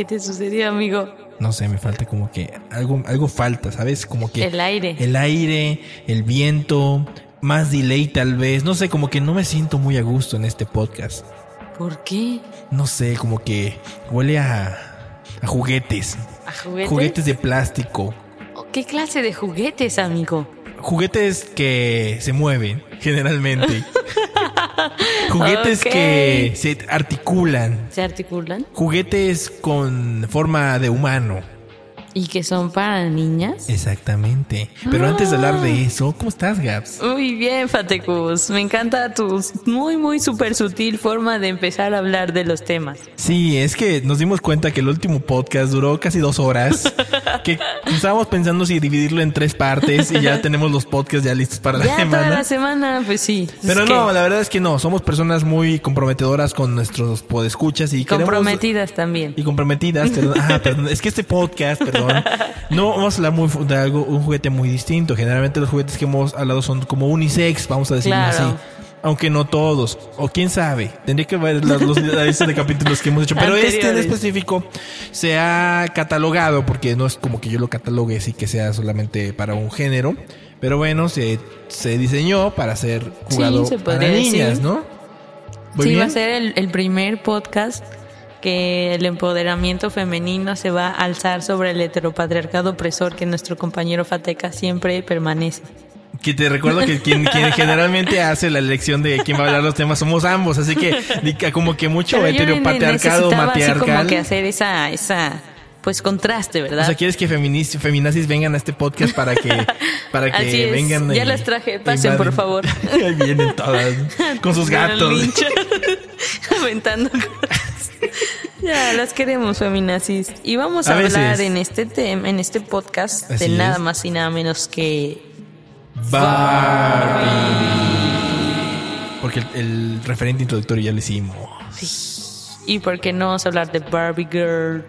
¿Qué te sucedió, amigo? No sé, me falta como que algo, algo falta, ¿sabes? Como que El aire. el aire, el viento, más delay tal vez. No sé, como que no me siento muy a gusto en este podcast. ¿Por qué? No sé, como que huele a, a juguetes. ¿A juguetes? Juguetes de plástico. ¿Qué clase de juguetes, amigo? Juguetes que se mueven, generalmente. Juguetes que se articulan. ¿Se articulan? Juguetes con forma de humano. ¿Y que son para niñas? Exactamente. Pero antes de hablar de eso, ¿cómo estás, Gaps? Muy bien, Fatecus. Me encanta tu muy, muy súper sutil forma de empezar a hablar de los temas. Sí, es que nos dimos cuenta que el último podcast duró casi dos horas. que estábamos pensando si dividirlo en tres partes y ya tenemos los podcasts ya listos para la Ya semana. toda la semana, pues sí. Es Pero que no, la verdad es que no. Somos personas muy comprometedoras con nuestros podescuchas y queremos... Comprometidas también. Y comprometidas, perdón. Ah, perdón. Es que este podcast, perdón, no vamos a hablar muy, de algo, un juguete muy distinto. Generalmente los juguetes que hemos hablado son como unisex, vamos a decirlo Claro. así. Aunque no todos. O quién sabe. Tendría que ver los, los la lista de capítulos que hemos hecho. Pero este en Anteriores. específico se ha catalogado, porque no es como que yo lo catalogue así que sea solamente para un género. Pero bueno, se, se diseñó para ser jugado se para niñas, decir. ¿no? Muy sí, va a ser el, el primer podcast que el empoderamiento femenino se va a alzar sobre el heteropatriarcado opresor que nuestro compañero Fateca siempre permanece. Que te recuerdo que quien, quien generalmente hace la elección de quién va a hablar los temas somos ambos, así que como que mucho Pero heteropatriarcado, necesitaba así como matriarcal. que hacer esa, esa, pues contraste, ¿verdad? O sea, quieres que feministas, feminazis vengan a este podcast para que, para que Así es. vengan. Ya y- las traje. Pasen, por favor. Ahí vienen todas con sus gatos. Aventando las queremos, feminazis. Y vamos a, A veces. hablar en este tema, en este podcast, Así de nada es. más y nada menos que Barbie. Porque el, el referente introductorio ya lo hicimos. Y por qué no vamos a hablar de Barbie Girl.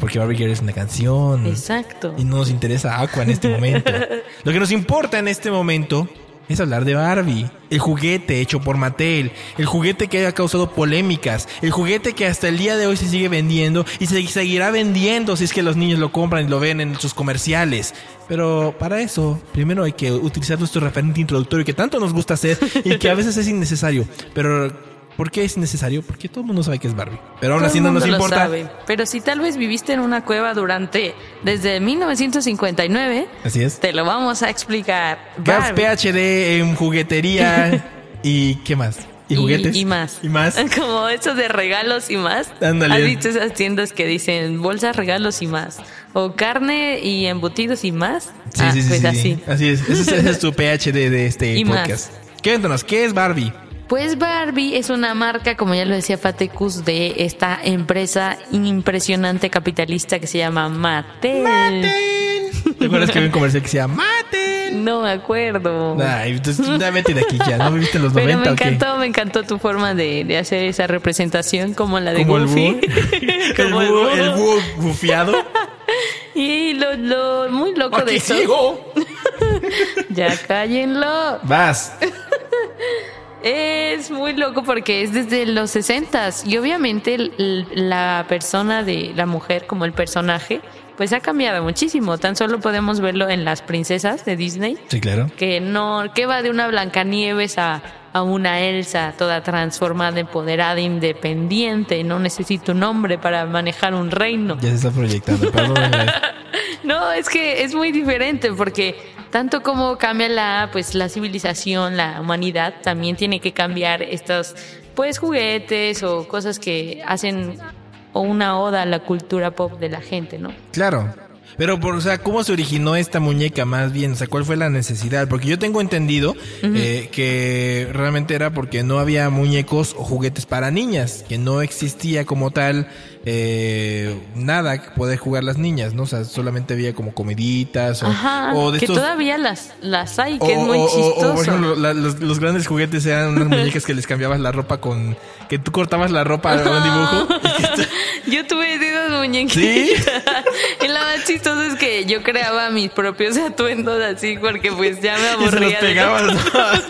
Porque Barbie Girl es una canción. Exacto. Y no nos interesa Aqua en este momento. Lo que nos importa en este momento es hablar de Barbie. El juguete hecho por Mattel. El juguete que ha causado polémicas. El juguete que hasta el día de hoy se sigue vendiendo y se seguirá vendiendo si es que los niños lo compran y lo ven en sus comerciales. Pero para eso, primero hay que utilizar nuestro referente introductorio que tanto nos gusta hacer y que a veces es innecesario. Pero, ¿por qué es innecesario? Porque todo el mundo sabe que es Barbie. Pero aún Todo así no nos importa. sabe. Pero si tal vez viviste en una cueva durante desde 1959, Así es. te lo vamos a explicar. Gas. PHD en juguetería y ¿qué más? Y Y- juguetes. Y, más. Y más. Como eso de regalos y más. Ándale. ¿Has visto esas tiendas que dicen bolsas, regalos y más? O carne y embutidos y más. Sí, ah, sí, sí, pues sí, así. sí. Así es. Ese es, ese es tu PHD de este Y más. podcast. Cuéntanos, ¿qué es Barbie? Pues Barbie es una marca, como ya lo decía Fatecus, de esta empresa impresionante capitalista que se llama Mattel. ¿Te acuerdas que había un comercial que se llama Maten? No me acuerdo. Ay, entonces ya vete de aquí ya. ¿No viviste en los Pero 90 me o qué? encantó, me encantó tu forma de, de hacer esa representación como la de Como el Goofy. búho. el Como el búho, el búho bufiado. Y lo, lo muy loco de eso. sigo. Ya cállenlo. Vas. Es muy loco porque es desde los 60 y obviamente la persona de la mujer como el personaje pues ha cambiado muchísimo. Tan solo podemos verlo en las princesas de Disney, Sí, claro. que no que va de una Blancanieves a, a una Elsa toda transformada, empoderada, independiente, no necesita un hombre para manejar un reino. Ya se está proyectando. Perdón. No, es que es muy diferente porque tanto como cambia la pues la civilización, la humanidad, también tiene que cambiar estos pues juguetes o cosas que hacen o una oda a la cultura pop de la gente, ¿no? Claro. Pero, por, o sea, ¿cómo se originó esta muñeca más bien? O sea, ¿cuál fue la necesidad? Porque yo tengo entendido eh, que realmente era porque no había muñecos o juguetes para niñas, que no existía como tal eh, nada que poder jugar las niñas, ¿no? O sea, solamente había como comeditas o, Ajá, o de que estos... todavía las, las hay, que es muy chistoso. o, por ejemplo, la- los, los grandes juguetes eran unas muñecas que les cambiabas la ropa con... Que tú cortabas la ropa a un dibujo. Yo tuve de esas muñequitas. ¿Sí? y la más chistosa es que yo creaba mis propios atuendos así porque pues ya me y se aburría. los de pegabas.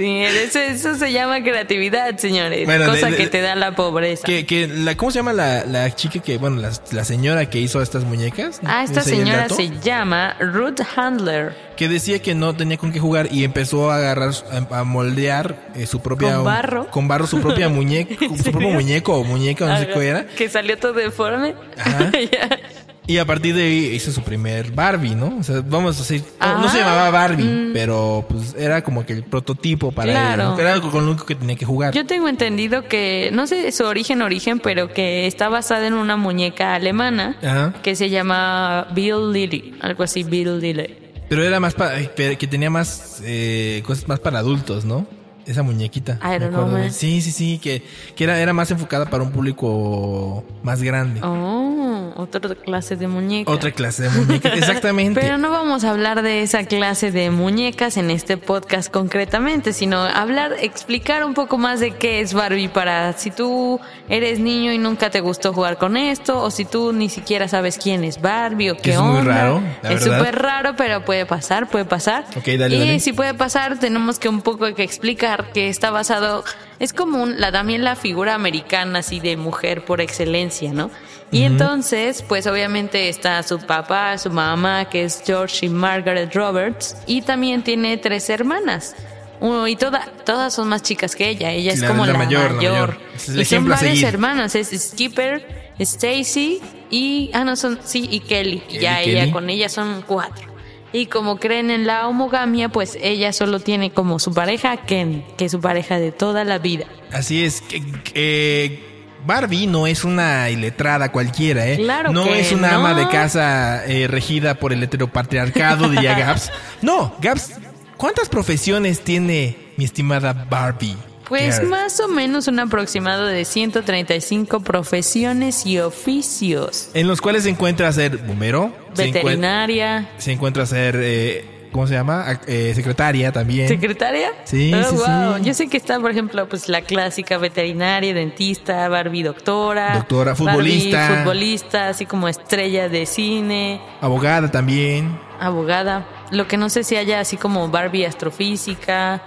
Sí, eso, eso se llama creatividad, señores. Bueno, de- cosa de- que te da la pobreza. que, que la, ¿Cómo se llama la, la chica que... Bueno, la, la señora que hizo estas muñecas? Ah, esta ¿Ese es el señora se llama Ruth Handler. que decía que no tenía con qué jugar y empezó a agarrar, a, a moldear eh, su propia... ¿Con barro? Con barro su propia muñeca, su propio muñeco o muñeca, no sé Ajá, qué era. Que salió todo deforme. Ajá. Y a partir de ahí hizo su primer Barbie, ¿no? O sea, vamos a decir, no, no se Ah, llamaba Barbie, mm. pero pues era como que el prototipo para Claro. ¿no? Era algo con lo único que tenía que jugar. Yo tengo entendido que, no sé su origen, origen, pero que está basada en una muñeca alemana Ajá. que se llama Bill Lilly, algo así, Bill Lilly. Pero era más para, que tenía más eh, cosas más para adultos, ¿no? Esa muñequita. I don't know, man. Sí, sí, sí, que, que era, era más enfocada para un público más grande. Oh, otra clase de muñeca. Otra clase de muñeca, exactamente. Pero no vamos a hablar de esa clase de muñecas en este podcast concretamente, sino hablar, explicar un poco más de qué es Barbie para si tú eres niño y nunca te gustó jugar con esto, o si tú ni siquiera sabes quién es Barbie o qué es muy onda. raro, la es verdad. súper raro, pero puede pasar, puede pasar. Ok, dale, y dale. si puede pasar, tenemos que un poco que explicar que está basado, es como un- la, también la figura americana así de mujer por excelencia, ¿no? Y entonces, pues obviamente está su papá, su mamá, que es George y Margaret Roberts, y también tiene tres hermanas. Uno, y toda, todas son más chicas que ella, ella es La- como la la, mayor, mayor. la mayor. Es el y son varias hermanas, es Skipper, Stacy y, ah no, son, sí, y Kelly. Kelly, ya Kelly. ella, con ella son cuatro. Y como creen en la homogamia, pues ella solo tiene como su pareja Ken, que es su pareja de toda la vida. Así es. que- que Barbie no es una iletrada cualquiera, ¿eh? Claro no que es una no. ama de casa eh, regida por el heteropatriarcado, diría Gaps. No, Gaps, ¿cuántas profesiones tiene mi estimada Barbie? Pues más o menos un aproximado de 135 profesiones y oficios. En los cuales se encuentra ser bombero, se Veterinaria, se encuentra ser, eh, ¿cómo se llama? Eh, secretaria también. secretaria. Sí, Oh, sí, wow. sí. Yo sé que está, por ejemplo, pues la clásica veterinaria, dentista, Barbie doctora, Doctora, Barbie futbolista. futbolista, así como estrella de cine, Abogada también. abogada. Lo que no sé si haya así como Barbie astrofísica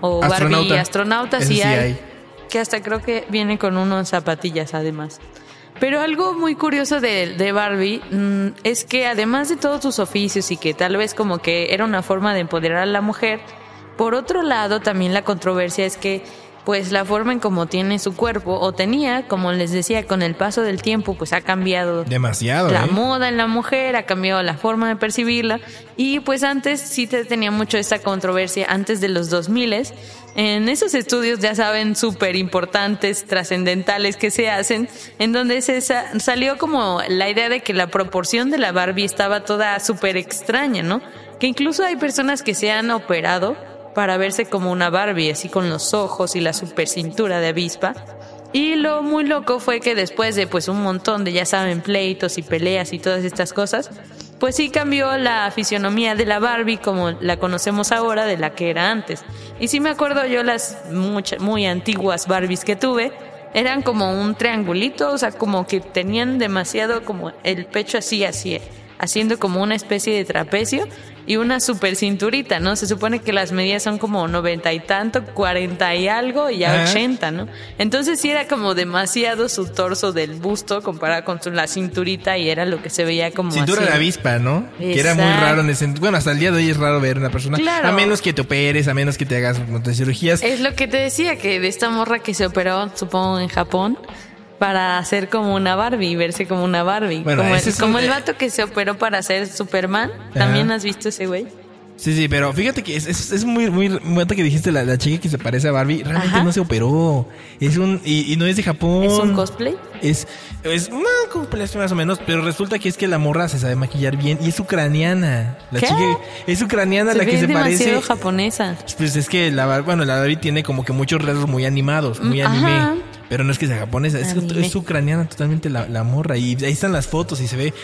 o Barbie Astronauta. sí sí hay, hay. Que hasta creo que viene con unos zapatillas además. Pero algo muy curioso de, de Barbie mm, es que además de todos sus oficios y que tal vez como que era una forma de empoderar a la mujer, por otro lado también la controversia es que pues la forma en cómo tiene su cuerpo o tenía, como les decía, con el paso del tiempo pues ha cambiado Demasiado, la ¿eh? moda en la mujer, ha cambiado la forma de percibirla y pues antes sí te tenía mucho esta controversia antes de los 2000 en esos estudios ya saben súper importantes, trascendentales que se hacen, en donde se sa- salió como la idea de que la proporción de la Barbie estaba toda súper extraña, ¿no? Que incluso hay personas que se han operado para verse como una Barbie, así con los ojos y la super cintura de avispa. Y lo muy loco fue que después de pues un montón de, ya saben, pleitos y peleas y todas estas cosas, pues sí cambió la fisionomía de la Barbie como la conocemos ahora de la que era antes. Y sí me acuerdo yo las mucha- muy antiguas Barbies que tuve, eran como un triangulito, o sea, como que tenían demasiado como el pecho así, así, haciendo como una especie de trapecio y una super cinturita, ¿no? Se supone que las medidas son como noventa y tanto, cuarenta y algo y ya Ajá. ochenta, ¿no? Entonces sí era como demasiado su torso del busto comparado con su- la cinturita y era lo que se veía como Cintura así. de avispa, ¿no? Que era muy raro en ese Bueno, hasta el día de hoy es raro ver una persona. Claro. A menos que te operes, a menos que te hagas un montón de cirugías. Es lo que te decía, que de esta morra que se operó, supongo, en Japón, para hacer como una Barbie, verse como una Barbie. Bueno, como el, como el vato que se operó para ser Superman. Ajá. ¿También has visto ese güey? Sí, sí, pero fíjate que es, es, es muy, muy, muy que dijiste la, la chica que se parece a Barbie, realmente Ajá. no se operó. Es un, y, y no es de Japón. ¿Es un cosplay? Es, es cosplay más o menos, pero resulta que es que la morra se sabe maquillar bien y es ucraniana. La ¿Qué? chica es ucraniana Se la que se demasiado parece. japonesa. Pues es que la, bueno, la Barbie tiene como que muchos rasgos muy animados, muy Mm, anime. Pero no es que sea japonesa, es, es ucraniana totalmente la, la morra. Y ahí están las fotos y se ve.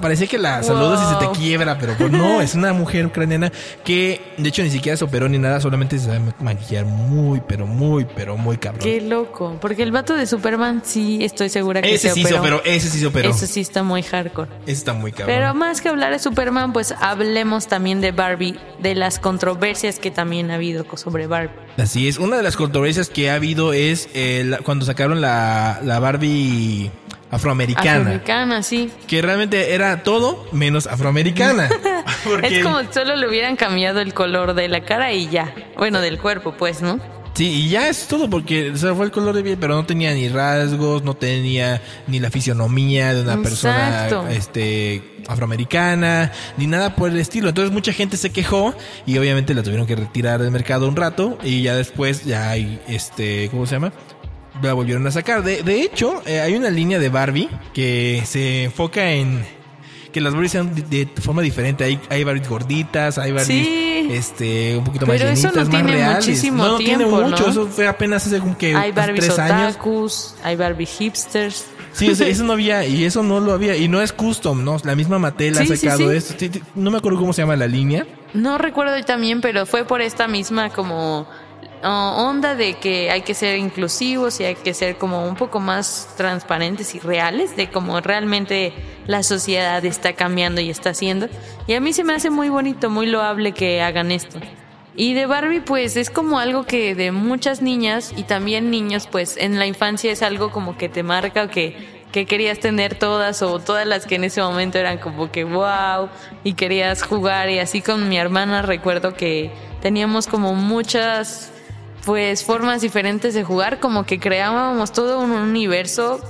Parece que la saludas y se te Wow. quiebra, pero pues no, es una mujer ucraniana que de hecho ni siquiera se operó ni nada, solamente se sabe maquillar muy, pero muy, pero muy cabrón. Qué loco. Porque el vato de Superman sí estoy segura que Ese se sí se operó. operó, ese sí se operó. Eso sí está muy hardcore. Ese está muy cabrón. Pero más que hablar de Superman, pues hablemos también de Barbie, de las controversias que también ha habido sobre Barbie. Así es, una de las controversias que ha habido es eh, la- cuando sacaron la, la Barbie afroamericana. Afroamericana, sí. Que realmente era todo menos afroamericana. Porque- Es como si solo le hubieran cambiado el color de la cara y ya. Bueno, del cuerpo, pues, ¿no? Sí, y ya es todo porque o sea, fue el color de piel, pero no tenía ni rasgos, no tenía ni la fisionomía de una Exacto. persona este afroamericana, ni nada por el estilo. Entonces mucha gente se quejó y obviamente la tuvieron que retirar del mercado un rato y ya después ya hay este, ¿cómo se llama? La volvieron a sacar. De, de hecho, eh, hay una línea de Barbie que se enfoca en que las Barbies sean de, de forma diferente. Hay, hay Barbies gorditas, hay Barbies Sí. este, un poquito más llenitas, no más tiene reales. muchísimo no, no tiene tiempo, mucho. ¿no? Eso fue apenas hace como que Hay Barbies tres años. otakus, hay Barbie hipsters. Sí, o sea, eso no había, y eso no lo había, y no es custom, ¿no? La misma Mattel ha Sí, sí, sacado sí. esto. No me acuerdo cómo se llama la línea. No recuerdo también, pero fue por esta misma como onda de que hay que ser inclusivos y hay que ser como un poco más transparentes y reales de cómo realmente la sociedad está cambiando y está haciendo. Y a mí se me hace muy bonito, muy loable que hagan esto. Y de Barbie, pues es como algo que de muchas niñas y también niños, pues en la infancia es algo como que te marca o que, que querías tener todas o todas las que en ese momento eran como que wow y querías jugar. Y así con mi hermana recuerdo que teníamos como muchas pues formas diferentes de jugar, como que creábamos todo un universo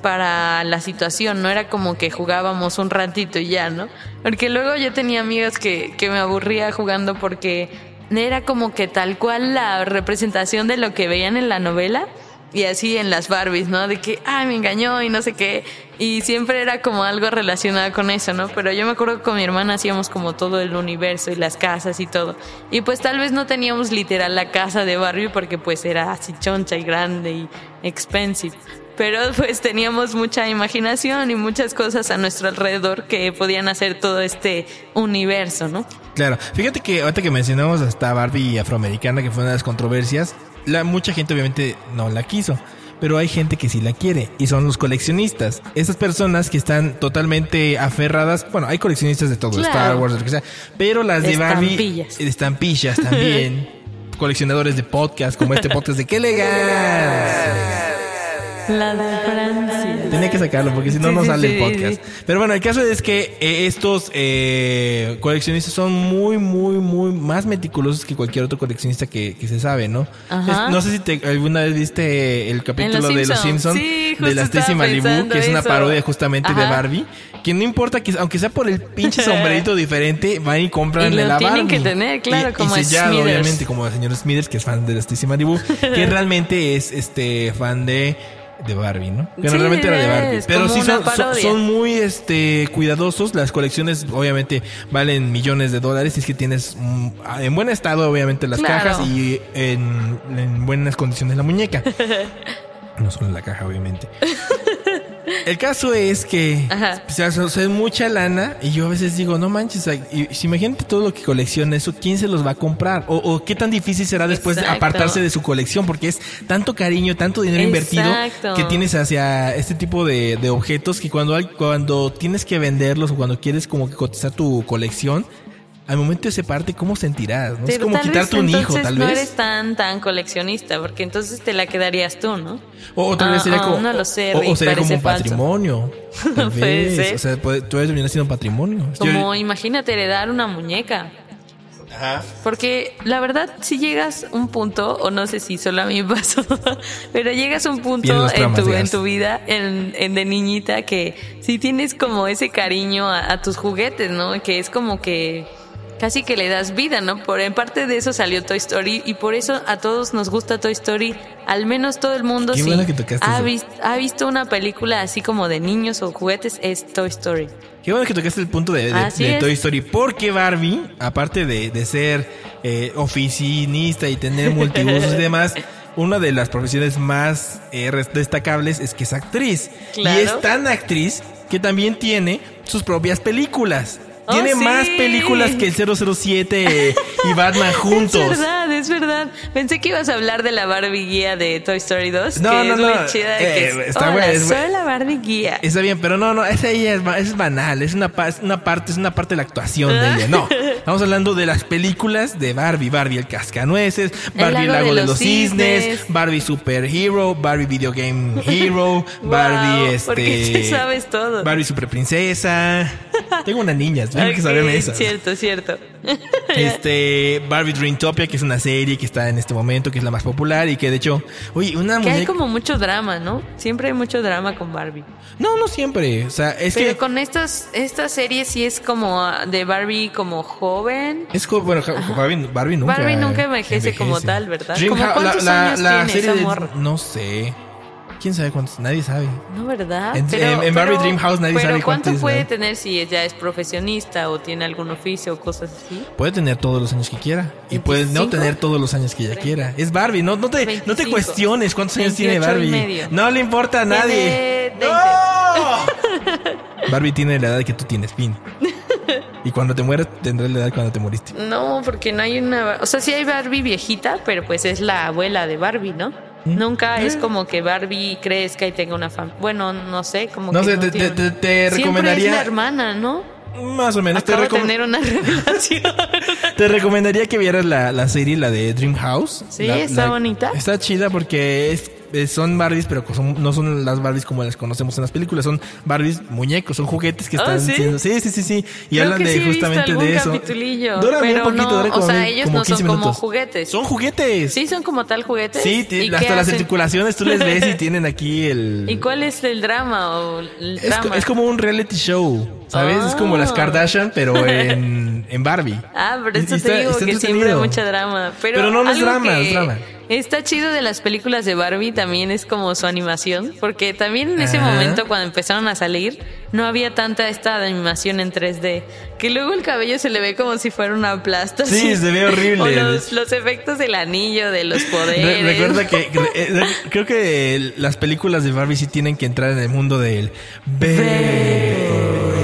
para la situación, no era como que jugábamos un ratito y ya, ¿no? Porque luego yo tenía amigas que, que me aburría jugando porque era como que tal cual la representación de lo que veían en la novela y así en las Barbies, ¿no? De que, ay, me engañó y no sé qué. Y siempre era como algo relacionado con eso, ¿no? Pero yo me acuerdo que con mi hermana hacíamos como todo el universo y las casas y todo. Y pues tal vez no teníamos literal la casa de Barbie porque pues era así choncha y grande y expensive. Pero pues teníamos mucha imaginación y muchas cosas a nuestro alrededor que podían hacer todo este universo, ¿no? Claro, fíjate que ahorita que mencionamos hasta Barbie afroamericana, que fue una de las controversias, la, mucha gente obviamente no la quiso. Pero hay gente que sí la quiere y son los coleccionistas. Esas personas que están totalmente aferradas. Bueno, hay coleccionistas de todo, Claro. Star Wars, lo que sea. Pero las de, De Barbie. estampillas también. coleccionadores de podcast, como este podcast de ¡Qué legal! La de Francia. Tenía que sacarlo porque si no, Sí, no sí, sale sí, el podcast. Pero bueno, el caso es que eh, estos eh, coleccionistas son muy, muy, muy más meticulosos que cualquier otro coleccionista que, que se sabe, ¿no? Ajá. Es- no sé si te, alguna vez viste el capítulo de Los Simpson. Simpsons de la Stacy Malibu, que es una eso. parodia justamente de Ajá. Barbie. Que no importa que, aunque sea por el pinche sombrerito diferente, van y compran Y lo la tienen Barbie. que tener, claro, Y- como y sellado, obviamente, como el señor Smithers, que es fan de la Stacy Malibu, que realmente es este fan de de Barbie, ¿no? Que Sí, realmente era de Barbie. Pero sí son, son, muy este cuidadosos. Las colecciones obviamente valen millones de dólares. Si es que tienes mm, en buen estado, obviamente, las Claro. cajas y en, en buenas condiciones la muñeca. No solo la caja, obviamente. El caso es que Ajá. o sea, es mucha lana y yo a veces digo, no manches, imagínate todo lo que colecciona eso, ¿quién se los va a comprar? O, o qué tan difícil será después de Exacto. apartarse de su colección, porque es tanto cariño, tanto dinero invertido que tienes hacia este tipo de, de objetos que cuando, hay- cuando tienes que venderlos o cuando quieres como que cotizar tu colección, al momento de separarte, ¿cómo sentirás? no? Es como tal quitarte vez un hijo, tal no vez. eres tan tan coleccionista, porque entonces te la quedarías tú, ¿no? O, o tal vez Ah, sería como, no lo sé, o- o, sería como un falso. patrimonio. Tal vez. ser. O sea, puede, puede terminar siendo un patrimonio. Yo- Como imagínate heredar una muñeca. Ajá. Porque la verdad, si llegas un punto, o no sé si solo a mí me pasó, pero llegas a un punto en tu, en tu vida, en, en de niñita, que si tienes como ese cariño a, a tus juguetes, ¿no? Que es como que casi que le das vida, ¿no? Por en parte de eso salió Toy Story y por eso a todos nos gusta Toy Story. Al menos todo el mundo sí bueno ha, visto una película así como de niños o juguetes es Toy Story. Qué bueno que tocaste el punto de. Toy Story. Porque Barbie, aparte de, de ser eh, oficinista y tener multiusos y demás, una de las profesiones más eh, destacables es que es actriz. Claro. Y es tan actriz que también tiene sus propias películas. Oh, Tiene sí. más películas que el 007 y Batman juntos. Es verdad, es verdad. Pensé que ibas a hablar de la Barbie guía de Toy Story 2. No, que no, es muy no. chida. de Eh, que es, está buena, es soy la Barbie guía. Está bien, pero no, no, esa ella es, es banal, es una, parte, es una parte de la actuación de ella. No, estamos hablando de las películas de Barbie, Barbie el cascanueces, Barbie el lago de los, cisnes, cisnes. Barbie Superhero, Barbie Video Game Hero, Wow, Barbie este, ¿por qué te sabes todo? Barbie Super Princesa. Tengo una niña, tengo que Ok, saberme esas. Cierto, cierto. Este Barbie Dreamtopia, que es una serie que está en este momento, que es la más popular y que de hecho, oye, una que hay muñeca. como mucho drama, ¿no? Siempre hay mucho drama con Barbie. No, no siempre. O sea, es Pero que con estas esta serie sí es como ah, de Barbie como joven. Es como, bueno, Barbie, Barbie nunca. Barbie nunca envejece como tal, ¿verdad? ¿Cómo Dreamhouse- cuántos la, años la, la tiene serie esa de- morra? No sé. ¿Quién sabe cuántos? Nadie sabe. No, ¿verdad? En- en- en Barbie Dreamhouse nadie pero sabe ¿cuánto cuántos, puede ¿no? tener si ella es profesionista o tiene algún oficio o cosas así? Puede tener todos los años que quiera. Y puede no 25. tener todos los años que ella quiera. Es Barbie. No, no, te, no te 25. cuestiones cuántos años tiene 28 y Barbie. No le importa a nadie. Tiene 20. ¡No! Barbie tiene la edad que tú tienes, fin. Y cuando te mueras, tendrás la edad cuando te moriste. No, porque no hay una... O sea, sí hay Barbie viejita, pero pues es la abuela de Barbie, ¿no? Nunca es como que Barbie crezca y tenga una familia. Bueno, no sé, como No que sé, no te- tiene- te- te- te Siempre recomendaría- es la hermana, ¿no? Más o menos. Te, de tener una revelación. te recomendaría que vieras la, la serie, la de Dream House. Sí, La- está la- bonita. Está chida porque es, es- son Barbies, pero son- no son las Barbies como las conocemos en las películas. Son Barbies muñecos, son juguetes que Ah, están ¿sí? siendo. Sí, sí, sí, sí. Y Creo hablan de sí justamente de eso. Duran bien poquito, no, duran o como, sea, ve- ellos como no son 15 como minutos. juguetes. Son juguetes. Sí, son como tal juguetes. Sí, ¿Y hasta las hacen? articulaciones tú les ves y tienen aquí el. ¿Y cuál es el drama o el Es, co- drama? es como un reality show, ¿sabes? Es como las Ah. Kardashian, pero en, en Barbie. Ah, pero esto y te está- digo está que siempre hay mucha drama. Pero, Pero no, no es drama, que es drama. Está chido de las películas de Barbie también es como su animación, porque también en ese Ajá. momento cuando empezaron a salir no había tanta esta animación en 3D, que luego el cabello se le ve como si fuera una plasta. Sí, así. se ve horrible. O los, los efectos del anillo, de los Re- poderes. recuerda que eh, re- creo que las películas de Barbie sí tienen que entrar en el mundo del bebé.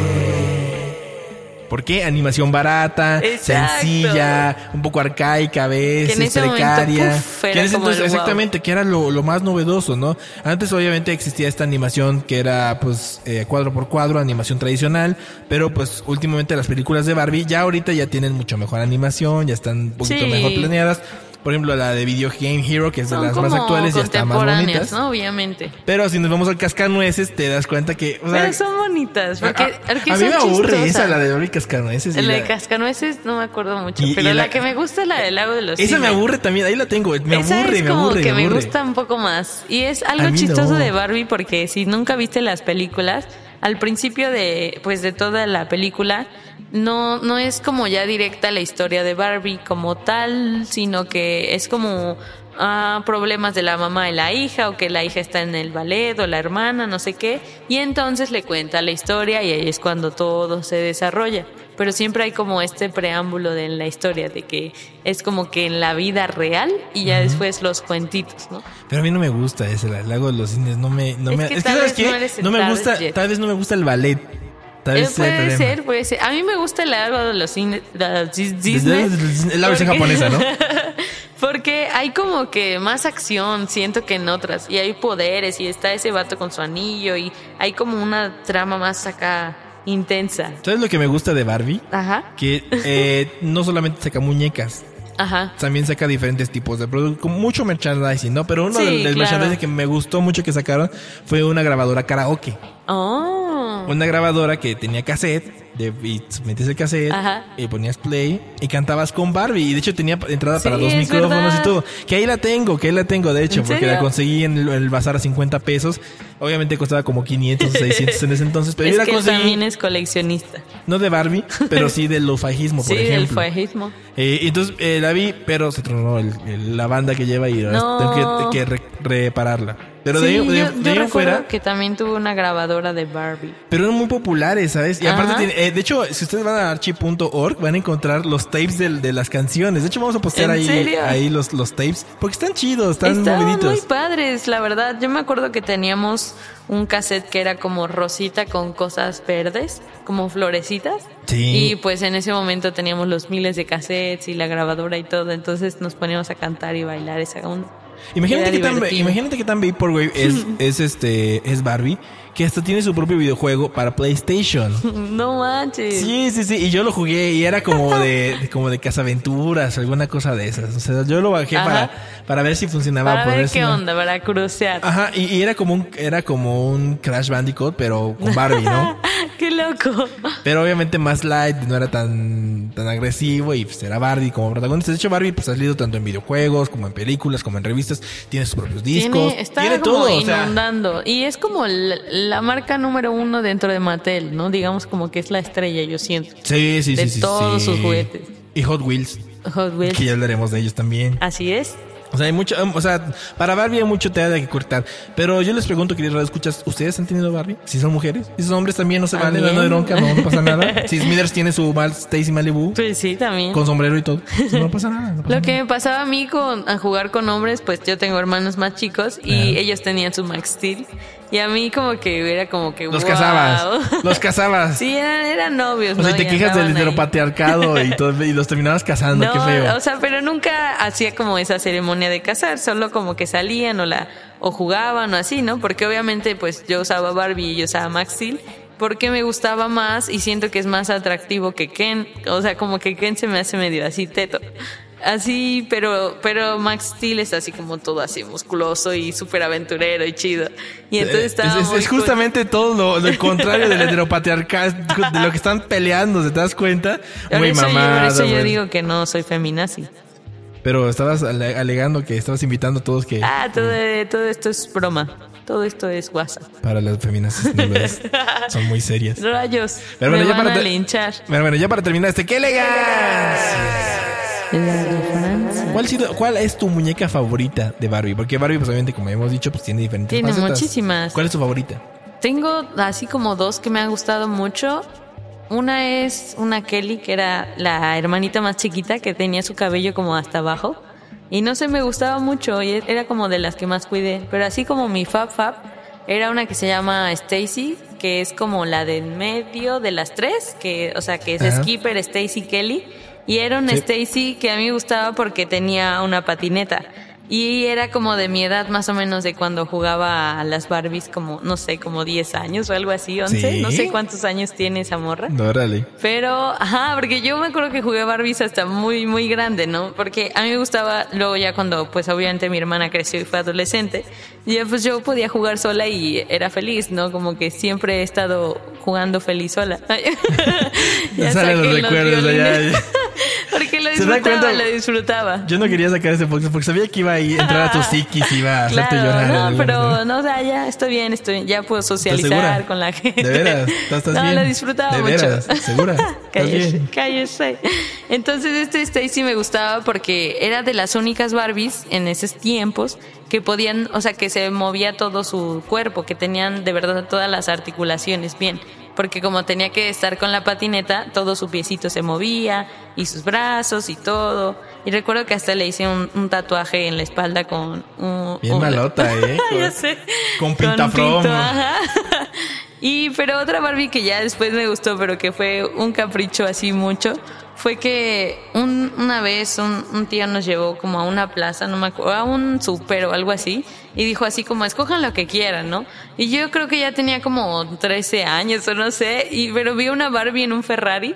¿Por qué? Animación barata, Exacto. sencilla, un poco arcaica a veces, Que en ese momento, precaria. puf, era Que en ese como el entonces- wow. exactamente, que era lo, lo más novedoso, ¿no? Antes obviamente existía esta animación que era pues eh, cuadro por cuadro, animación tradicional, pero pues últimamente las películas de Barbie ya ahorita ya tienen mucho mejor animación, ya están un poquito Sí. mejor planeadas. Por ejemplo, la de Video Game Hero, que es de Son las más actuales, ya está más bonitas. ¿no? Obviamente. Pero si nos vamos al cascanueces, te das cuenta que. o sea, Pero son bonitas, porque, a, porque a mí me aburre esa, la de Barbie Cascanueces. y La de la- Cascanueces no me acuerdo mucho, Y- y pero la, la- que me gusta es la del lago de los Esa me Cisnes. aburre también, ahí la tengo. Me Esa aburre, es me como aburre. que me aburre. gusta un poco más. Y es A algo chistoso no. de Barbie porque si nunca viste las películas, al principio de pues de toda la película no no es como ya directa la historia de Barbie como tal, sino que es como ah, problemas de la mamá y la hija o que la hija está en el ballet o la hermana, no sé qué, y entonces le cuenta la historia y ahí es cuando todo se desarrolla. Pero siempre hay como este preámbulo de la historia, de que es como que en la vida real y ya después los cuentitos, ¿no? Pero a mí no me gusta ese, el lago de los cines. No me. No Es me que tal ¿sabes vez qué? no me gusta. Tal vez no me gusta el ballet. Tal Eh, vez puede ser, puede ser. A mí me gusta el lago de los Disney. La versión japonesa, ¿no? Porque hay como que más acción, siento que en otras. Y hay poderes y está ese vato con su anillo y hay como una trama más acá intensa. ¿Sabes lo que me gusta de Barbie? Ajá, Que eh, no solamente saca muñecas, ajá. también saca diferentes tipos de productos, con mucho merchandising, ¿no? Pero uno Sí, del, del claro. merchandising que me gustó mucho que sacaron fue una grabadora karaoke. Oh. Una grabadora que tenía cassette, de, y metías el cassette, Ajá. y ponías play, y cantabas con Barbie. Y de hecho tenía entrada para dos micrófonos verdad. y todo. Que ahí la tengo, que ahí la tengo, de hecho, ¿En porque serio? la conseguí en el, el bazar a 50 pesos. Obviamente costaba como 500 o 600 en ese entonces, pero es yo que conseguí, también es coleccionista. no de Barbie, pero sí del lofajismo, por sí, del ejemplo. fajismo. Eh, entonces eh, la vi, pero se tronó el- el- la banda que lleva y No. tengo que, que re- repararla. Pero de, Sí, ahí- de- yo, de ahí fuera, que también tuvo una grabadora de Barbie. pero eran muy populares, ¿sabes? Y aparte, Ajá. tiene- eh, de hecho, si ustedes van a archi.org, van a encontrar los tapes del- de las canciones. De hecho, vamos a postear ¿En ahí, serio? ahí los, los tapes, porque están chidos, están Estaban muy padres, la verdad. Yo me acuerdo que teníamos un cassette que era como rosita con cosas verdes, como florecitas. Sí. Y pues en ese momento teníamos los miles de cassettes y la grabadora y todo. Entonces nos poníamos a cantar y bailar esa onda. Imagínate que, tan, imagínate que tan Vaporwave es, es este es Barbie que hasta tiene su propio videojuego para PlayStation. No manches. Sí, sí, sí, y yo lo jugué y era como de, como de cazaventuras, alguna cosa de esas. O sea, yo lo bajé Ajá. para, para ver si funcionaba. Para ver qué onda, para crucear. Ajá, y, y era como un era como un Crash Bandicoot, pero con Barbie, ¿no? qué loco. Pero obviamente más light, no era tan, tan agresivo y pues era Barbie como protagonista. De hecho, Barbie pues ha salido tanto en videojuegos como en películas, como en revistas. Tiene sus propios discos. Tiene, está tiene como todo, o sea, inundando. Y es como la, la marca número uno dentro de Mattel, ¿no? Digamos como que es la estrella, yo siento. Sí, sí, de sí, sí. todos sí. sus juguetes. Y Hot Wheels, Hot Wheels. que ya hablaremos de ellos también. Así es. O sea, hay mucho, um, o sea, para Barbie hay mucho de que cortar. Pero yo les pregunto, queridos escuchas, ¿ustedes han tenido Barbie? Si son mujeres, si son hombres también no se vale, no hay bronca, no, no pasa nada. Si Smithers tiene su Mal Stacy Malibu Pues sí, también. con sombrero y todo, no pasa nada. no pasa Lo que me pasaba a mí con a jugar con hombres, pues yo tengo hermanos más chicos y ellos tenían su Max Steel. Y a mí como que era como que Los wow. casabas, los casabas. Sí, eran, eran novios, O ¿no? sea, te Y quejas del heteropatriarcado y, todo, y los terminabas casando, No, qué feo. o sea, pero nunca hacía como esa ceremonia de casar, solo como que salían o la o jugaban o así, ¿no? Porque obviamente pues yo usaba Barbie y yo usaba Max Steel porque me gustaba más y siento que es más atractivo que Ken, o sea, como que Ken se me hace medio así teto. Así, pero pero Max Steel es así como todo así musculoso y súper aventurero y chido. Y entonces Eh, estaba es, es- muy es cool. justamente todo lo, lo contrario del heteropatriarcado, de lo que están peleando, ¿te das cuenta? Por Muy eso, yo, por eso yo digo que no soy feminazi. Pero estabas ale- alegando que estabas invitando a todos que Ah, todo, todo esto es broma. Todo esto es WhatsApp. para las feministas no son muy serias. Rayos. Pero bueno, me ya van para a linchar. Bueno, bueno, ya para terminar este, ¡qué elegancia! La de Francia. ¿Cuál, ha sido- ¿Cuál es tu muñeca favorita de Barbie? Porque Barbie, pues obviamente, como hemos dicho, pues tiene diferentes Tiene facetas. muchísimas. ¿Cuál es tu favorita? Tengo así como dos que me han gustado mucho. Una es una Kelly, que era la hermanita más chiquita, que tenía su cabello como hasta abajo. Y no sé, me gustaba mucho y era como de las que más cuidé. Pero así como mi Fab Fab, era una que se llama Stacy, que es como la de en medio de las tres, que, o sea, que es Ajá. Skipper, Stacy, Kelly. Y era Sí. Stacy que a mí me gustaba porque tenía una patineta. Y era como de mi edad más o menos de cuando jugaba a las Barbies como, no sé, como 10 años o algo así, 11. ¿Sí? No sé cuántos años tiene esa morra. Órale. Pero, ajá, porque yo me acuerdo que jugué Barbies hasta muy, muy grande, ¿no? Porque a mí me gustaba, luego ya cuando, pues obviamente mi hermana creció y fue adolescente, ya pues yo podía jugar sola y era feliz, ¿no? Como que siempre he estado jugando feliz sola. Me salen los recuerdos de allá. violines. Porque lo ¿Se da disfrutaba, cuenta? lo disfrutaba. Yo no quería sacar ese podcast porque sabía que iba a entrar a tu psiquis y iba a hacerte Claro, llorar. no, pero no, o sea, ya estoy bien, estoy bien, ya puedo socializar segura? con la gente. ¿De veras? ¿Estás- no, bien? lo disfrutaba ¿De mucho. veras? ¿Segura? ¿Estás cállese, cállese. Entonces este Stacy me gustaba porque era de las únicas Barbies en esos tiempos que podían, o sea, que se movía todo su cuerpo, que tenían de verdad todas las articulaciones bien. Porque como tenía que estar con la patineta, todo su piecito se movía, y sus brazos y todo. Y recuerdo que hasta le hice un, un tatuaje en la espalda con un... Bien un- malota, ¿eh? ya sé. Con pintafrom. Y pero otra Barbie que ya después me gustó, pero que fue un capricho así mucho, fue que un- una vez un, un tío nos llevó como a una plaza, no me acuerdo, a un súper o algo así, y dijo así como, escojan lo que quieran, ¿no? Y yo creo que ya tenía como 13 años o no sé, y, pero vi una Barbie en un Ferrari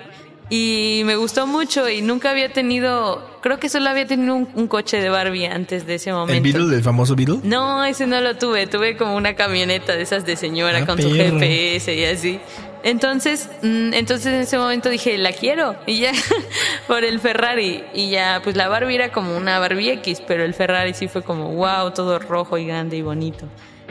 y me gustó mucho y nunca había tenido, creo que solo había tenido un, un coche de Barbie antes de ese momento. ¿El Beetle, el famoso Beetle? No, ese no lo tuve. Tuve como una camioneta de esas de señora Ah, con su perro. GPS y así. Entonces, mm, entonces en ese momento dije, la quiero. Y ya, por el Ferrari. Y ya, pues la Barbie era como una Barbie X, pero el Ferrari sí fue como, wow, todo rojo y grande y bonito.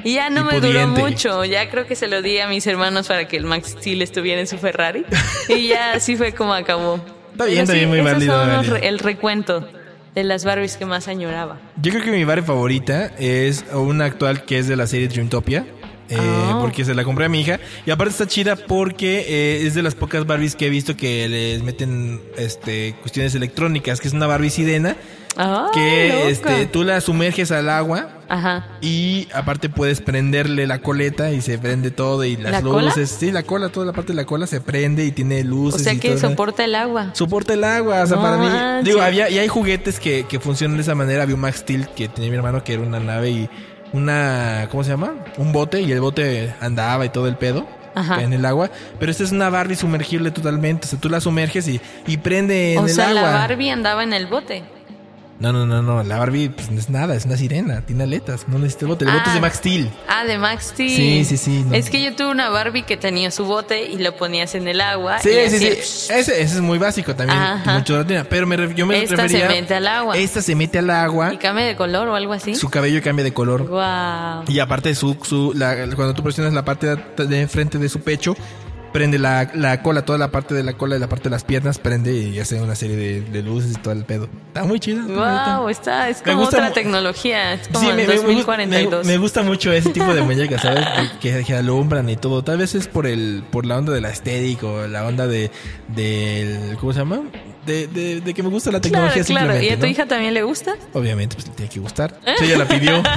Y ya no me duró mucho. Ya creo que se lo di a mis hermanos para que el Max Steel estuviera en su Ferrari. y ya así fue como acabó. Está bien, está Pero bien, muy válido. re- el recuento de las Barbies que más añoraba. Yo creo que mi Barbie favorita es una actual que es de la serie Dreamtopia. Eh, Ah. Porque se la compré a mi hija. Y aparte está chida porque eh, es de las pocas Barbies que he visto que les meten este cuestiones electrónicas, que es una Barbie sirena. Ah, que loca. este, tú la sumerges al agua Ajá. y aparte puedes prenderle la coleta y se prende todo y las ¿La cola? luces. Sí, la cola, toda la parte de la cola se prende y tiene O luces. sea y que todo. soporta el agua. Soporta el agua, o sea, No para mí. Digo, había, y hay juguetes que, que funcionan de esa manera. Había un Max Steel que tenía mi hermano que era una nave y una. ¿Cómo se llama? Un bote y el bote andaba y todo el pedo. Ajá. En el agua, pero esta es una Barbie sumergible totalmente. O sea, tú la sumerges y, y prende en O el sea, agua. la Barbie andaba en el bote. No, no, no, no. La Barbie pues, no es nada, es una sirena, tiene aletas, no necesita el bote. El bote Ah. es de Max Steel. Ah, de Max Steel. Sí, sí, sí, no. Es que yo tuve una Barbie que tenía su bote y lo ponías en el agua. Sí, y sí, sí. Ese, ese es muy básico también. Mucho. Pero me, yo me Esta refería. se mete al agua. Esta se mete al agua. Y cambia de color o algo así. Su cabello cambia de color. Wow. Y aparte, su, su, la- cuando tú presionas la parte de, de enfrente de su pecho, prende la, la cola, toda la parte de la cola y la parte de las piernas, prende y hace una serie de, de luces y todo el pedo. Está muy chido. Wow, está, es como gusta otra tecnología. Es como Sí, el me, me- me gusta- 2042. me- me gusta mucho ese tipo de muñecas, ¿sabes? que, que alumbran y todo. Tal vez es por el por la onda de la estética o la onda de del ¿cómo se llama? De, de, de que me gusta la Claro, tecnología claro. ¿Y a tu ¿no? hija también le gusta? Obviamente, pues le tiene que gustar. Sí, ella la pidió.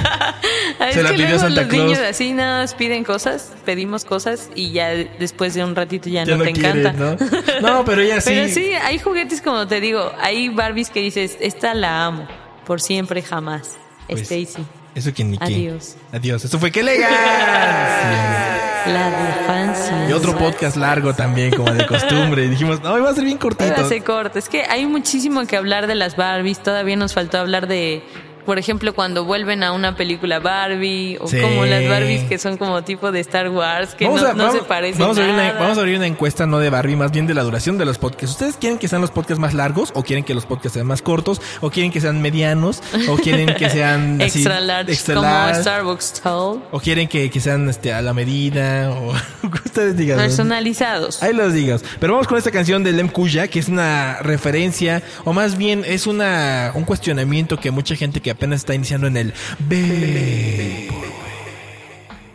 Ah, Se la pidió Santa los niños Claus. así nada más piden cosas, pedimos cosas y ya después de un ratito ya, Ya no, no te quiere, encanta. ¿no? No, pero ella sí. Pero sí, hay juguetes como te digo, hay Barbies que dices, esta la amo, por siempre jamás. Pues, Stacy, Eso que ni qué. Adiós. Adiós. Eso fue que elegancia. la de Fancy. Y otro podcast largo también, como de costumbre. Y dijimos, no, iba a ser bien cortito. Se corta. Es que hay muchísimo que hablar de las Barbies. Todavía nos faltó hablar de, por ejemplo, cuando vuelven a una película Barbie o Sí. como las Barbies que son como tipo de Star Wars que no, no se parecen vamos a abrir. Una, vamos a abrir una encuesta no de Barbie, más bien de la duración de los podcasts. ¿Ustedes quieren que sean los podcasts más largos o quieren que los podcasts sean más cortos o quieren que sean medianos o quieren que sean así, extra large, extra como large, Starbucks Tall, o quieren que, que sean este, a la medida o ustedes personalizados. Ahí los digas. Pero vamos con esta canción de Lem Kuya, que es una referencia, o más bien es una un cuestionamiento que mucha gente que apenas está iniciando en el Vaporwave.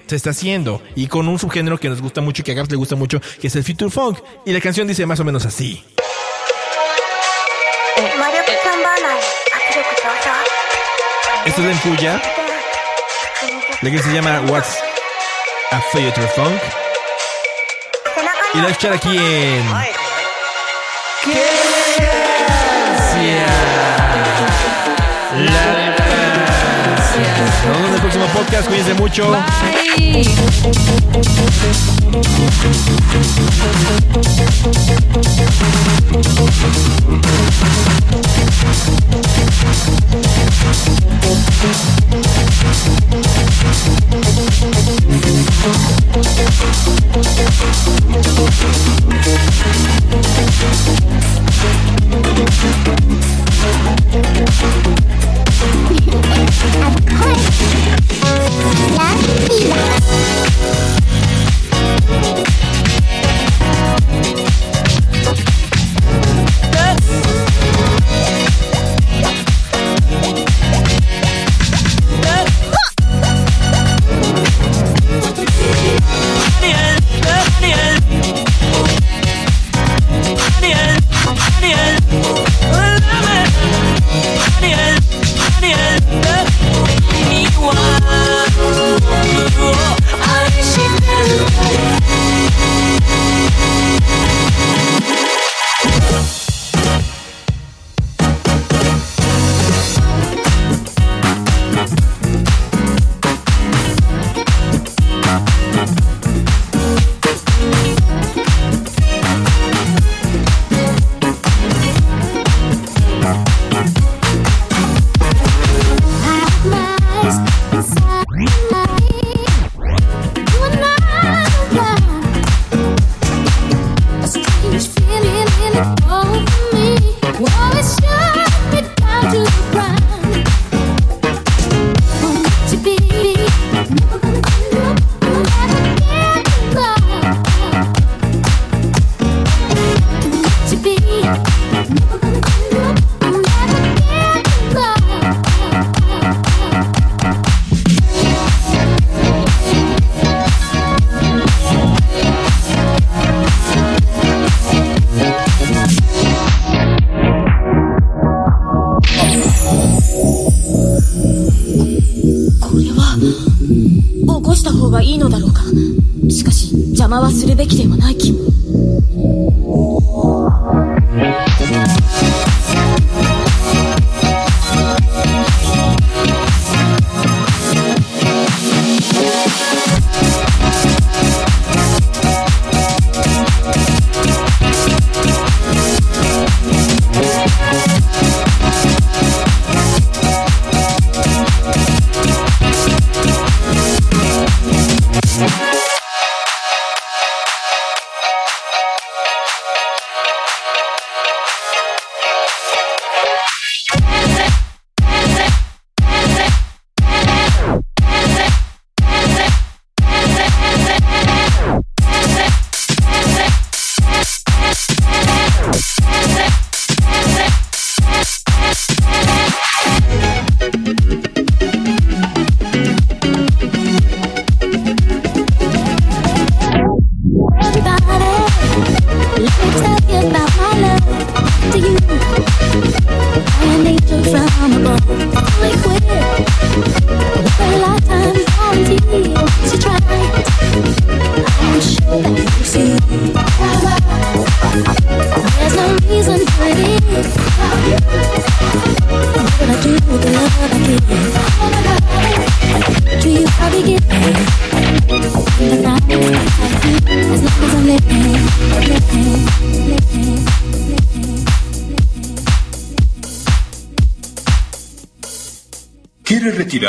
Se está haciendo y con un subgénero que nos gusta mucho y que a Gaps le gusta mucho, que es el Future Funk. Y la canción dice más o menos así. Esto es en Puya. La que se llama What's a Future Funk. Y la escuchar aquí en. La nos vemos en el próximo podcast. Cuídense mucho.